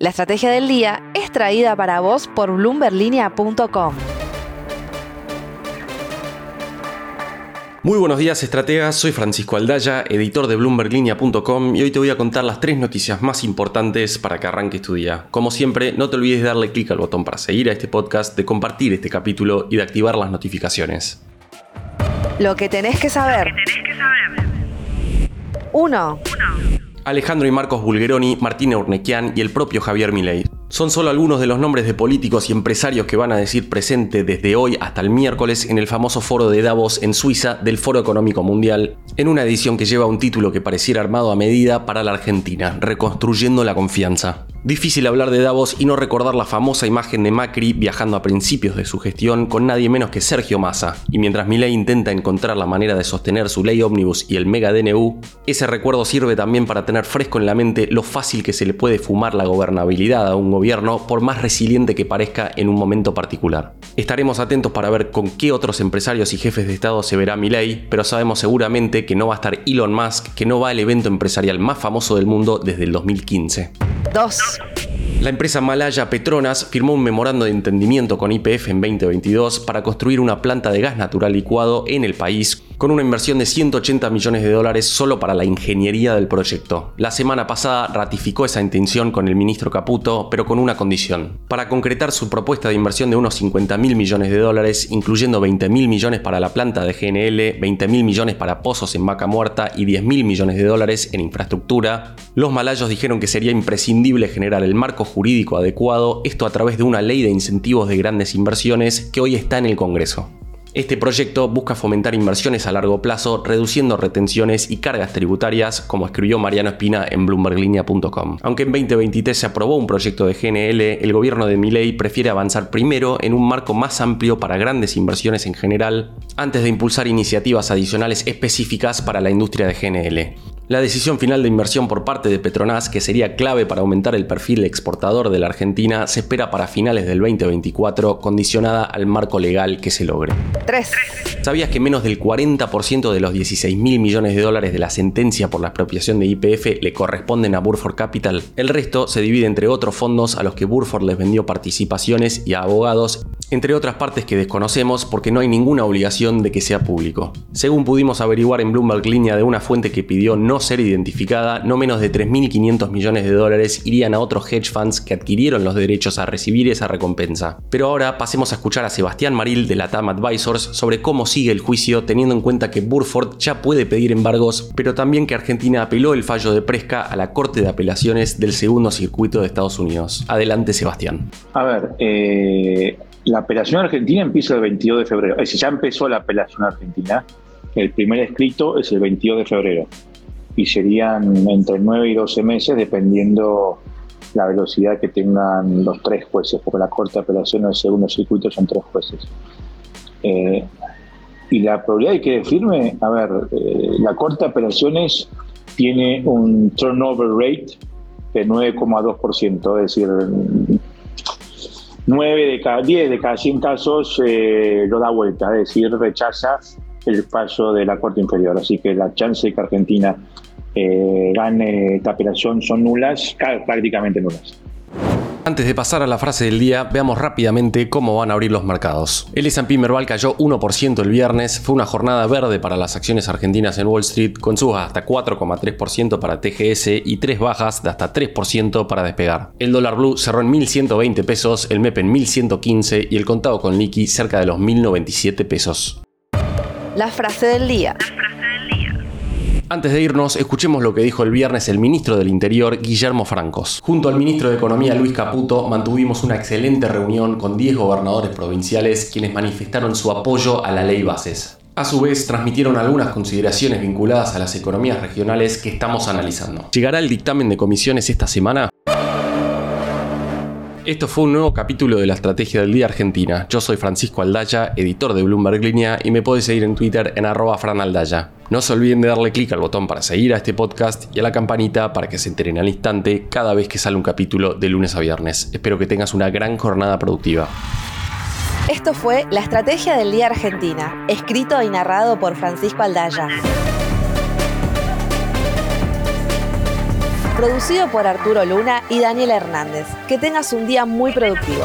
La estrategia del día es traída para vos por bloomberlinia.com. Muy buenos días estrategas, soy Francisco Aldaya, editor de bloomberlinia.com y hoy te voy a contar las tres noticias más importantes para que arranques tu día. Como siempre, no te olvides de darle clic al botón para seguir a este podcast, de compartir este capítulo y de activar las notificaciones. Lo que tenés que saber. 1. Alejandro y Marcos Bulgeroni, Martín Urnequian y el propio Javier Milei. Son solo algunos de los nombres de políticos y empresarios que van a decir presente desde hoy hasta el miércoles en el famoso foro de Davos en Suiza del Foro Económico Mundial, en una edición que lleva un título que pareciera armado a medida para la Argentina, reconstruyendo la confianza. Difícil hablar de Davos y no recordar la famosa imagen de Macri viajando a principios de su gestión con nadie menos que Sergio Massa. Y mientras Milei intenta encontrar la manera de sostener su ley ómnibus y el mega DNU, ese recuerdo sirve también para tener fresco en la mente lo fácil que se le puede fumar la gobernabilidad a un gobierno por más resiliente que parezca en un momento particular. Estaremos atentos para ver con qué otros empresarios y jefes de Estado se verá Milei, pero sabemos seguramente que no va a estar Elon Musk, que no va al evento empresarial más famoso del mundo desde el 2015. 2. La empresa malaya Petronas firmó un memorando de entendimiento con IPF en 2022 para construir una planta de gas natural licuado en el país con una inversión de 180 millones de dólares solo para la ingeniería del proyecto. La semana pasada ratificó esa intención con el ministro Caputo, pero con una condición. Para concretar su propuesta de inversión de unos 50 mil millones de dólares, incluyendo 20 mil millones para la planta de GNL, 20 mil millones para pozos en vaca muerta y 10 mil millones de dólares en infraestructura, los malayos dijeron que sería imprescindible generar el marco jurídico adecuado, esto a través de una ley de incentivos de grandes inversiones que hoy está en el Congreso. Este proyecto busca fomentar inversiones a largo plazo, reduciendo retenciones y cargas tributarias, como escribió Mariano Espina en bloomberglinea.com. Aunque en 2023 se aprobó un proyecto de GNL, el gobierno de Milei prefiere avanzar primero en un marco más amplio para grandes inversiones en general, antes de impulsar iniciativas adicionales específicas para la industria de GNL. La decisión final de inversión por parte de Petronas, que sería clave para aumentar el perfil exportador de la Argentina, se espera para finales del 2024, condicionada al marco legal que se logre. 3. ¿Sabías que menos del 40% de los 16 mil millones de dólares de la sentencia por la expropiación de IPF le corresponden a Burford Capital? El resto se divide entre otros fondos a los que Burford les vendió participaciones y a abogados entre otras partes que desconocemos porque no hay ninguna obligación de que sea público. Según pudimos averiguar en Bloomberg Línea de una fuente que pidió no ser identificada, no menos de 3.500 millones de dólares irían a otros hedge funds que adquirieron los derechos a recibir esa recompensa. Pero ahora pasemos a escuchar a Sebastián Maril de la TAM Advisors sobre cómo sigue el juicio teniendo en cuenta que Burford ya puede pedir embargos, pero también que Argentina apeló el fallo de Presca a la Corte de Apelaciones del Segundo Circuito de Estados Unidos. Adelante Sebastián. A ver, eh, la apelación argentina empieza el 22 de febrero. Es decir, ya empezó la apelación argentina. El primer escrito es el 22 de febrero. Y serían entre 9 y 12 meses, dependiendo la velocidad que tengan los tres jueces, porque la Corte de Apelación del segundo circuito son tres jueces. Eh, y la probabilidad de que firme, a ver, eh, la Corte de Apelaciones tiene un turnover rate de 9,2%, es decir, 9 de cada 10 de cada 100 casos eh, lo da vuelta, es decir, rechaza el paso de la Corte Inferior. Así que la chance de que Argentina eh, gane esta operación son nulas, prácticamente nulas. Antes de pasar a la frase del día, veamos rápidamente cómo van a abrir los mercados. El S&P Merval cayó 1% el viernes, fue una jornada verde para las acciones argentinas en Wall Street, con subas hasta 4,3% para TGS y tres bajas de hasta 3% para despegar. El dólar blue cerró en 1.120 pesos, el MEP en 1.115 y el contado con liqui cerca de los 1.097 pesos. La frase del día. Antes de irnos, escuchemos lo que dijo el viernes el ministro del Interior, Guillermo Francos. Junto al ministro de Economía, Luis Caputo, mantuvimos una excelente reunión con 10 gobernadores provinciales quienes manifestaron su apoyo a la ley bases. A su vez, transmitieron algunas consideraciones vinculadas a las economías regionales que estamos analizando. ¿Llegará el dictamen de comisiones esta semana? Esto fue un nuevo capítulo de la Estrategia del Día Argentina. Yo soy Francisco Aldaya, editor de Bloomberg Línea, y me podéis seguir en Twitter en arroba franaldaya. No se olviden de darle clic al botón para seguir a este podcast y a la campanita para que se enteren al instante cada vez que sale un capítulo de lunes a viernes. Espero que tengas una gran jornada productiva. Esto fue La Estrategia del Día Argentina, escrito y narrado por Francisco Aldaya. producido por Arturo Luna y Daniela Hernández. Que tengas un día muy productivo.